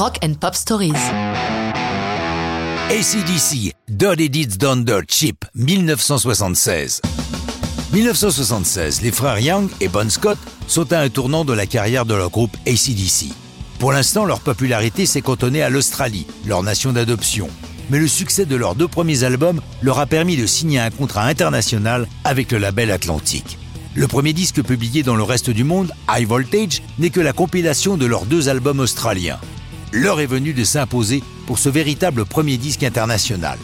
Rock and Pop Stories. ACDC, Dirty Deeds Done Dirt Cheap, 1976. 1976, les frères Young et Bon Scott sont à un tournant de la carrière de leur groupe ACDC. Pour l'instant, leur popularité s'est cantonnée à l'Australie, leur nation d'adoption. Mais le succès de leurs deux premiers albums leur a permis de signer un contrat international avec le label Atlantique. Le premier disque publié dans le reste du monde, High Voltage, n'est que la compilation de leurs deux albums australiens. L'heure est venue de s'imposer pour ce véritable premier disque international.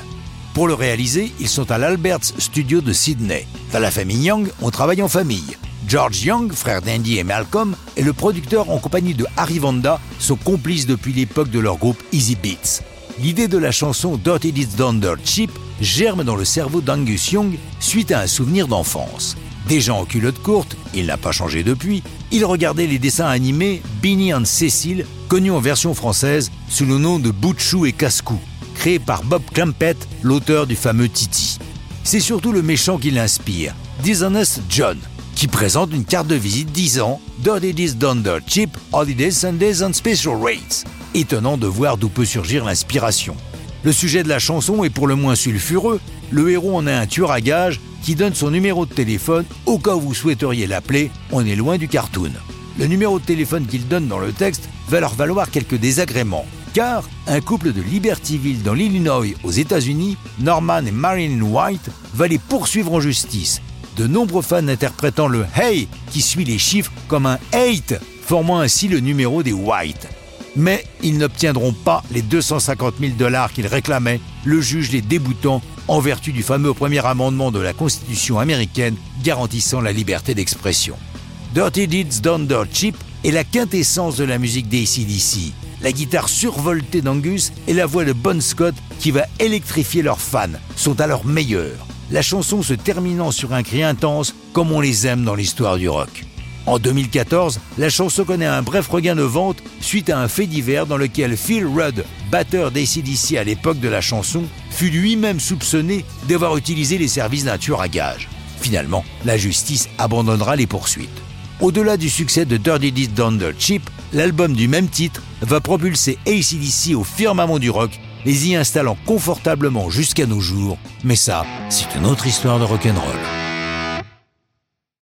Pour le réaliser, ils sont à l'Alberts Studio de Sydney. Dans la famille Young, on travaille en famille. George Young, frère d'Andy et Malcolm, et le producteur en compagnie de Harry Vanda sont complices depuis l'époque de leur groupe Easy Beats. L'idée de la chanson Dirty Deeds Done Dirt Cheap germe dans le cerveau d'Angus Young suite à un souvenir d'enfance. Déjà en culotte courte, il n'a pas changé depuis, il regardait les dessins animés Beanie and Cecil, connus en version française sous le nom de Boutchou et Cascou, créé par Bob Clampett, l'auteur du fameux Titi. C'est surtout le méchant qui l'inspire, Dishonest John, qui présente une carte de visite disant Dirty This Dunder Cheap, Holidays, Sundays and Special Rates. Étonnant de voir d'où peut surgir l'inspiration. Le sujet de la chanson est pour le moins sulfureux, le héros en est un tueur à gages qui donne son numéro de téléphone au cas où vous souhaiteriez l'appeler, on est loin du cartoon. Le numéro de téléphone qu'il donne dans le texte va leur valoir quelques désagréments, car un couple de Libertyville dans l'Illinois aux États-Unis, Norman et Marilyn White, va les poursuivre en justice. De nombreux fans interprétant le Hey qui suit les chiffres comme un Hate, formant ainsi le numéro des White. Mais ils n'obtiendront pas les 250 000 dollars qu'ils réclamaient, le juge les déboutant en vertu du fameux premier amendement de la Constitution américaine garantissant la liberté d'expression. Dirty Deeds Done Dirt Cheap est la quintessence de la musique d'ACDC. La guitare survoltée d'Angus et la voix de Bon Scott qui va électrifier leurs fans sont à leur meilleur. La chanson se terminant sur un cri intense comme on les aime dans l'histoire du rock. En 2014, la chanson connaît un bref regain de vente suite à un fait divers dans lequel Phil Rudd, batteur d'ACDC à l'époque de la chanson, fut lui-même soupçonné d'avoir utilisé les services d'un tueur à gages. Finalement, la justice abandonnera les poursuites. Au-delà du succès de Dirty Deeds Done Cheap, l'album du même titre va propulser ACDC au firmament du rock, les y installant confortablement jusqu'à nos jours. Mais ça, c'est une autre histoire de rock'n'roll.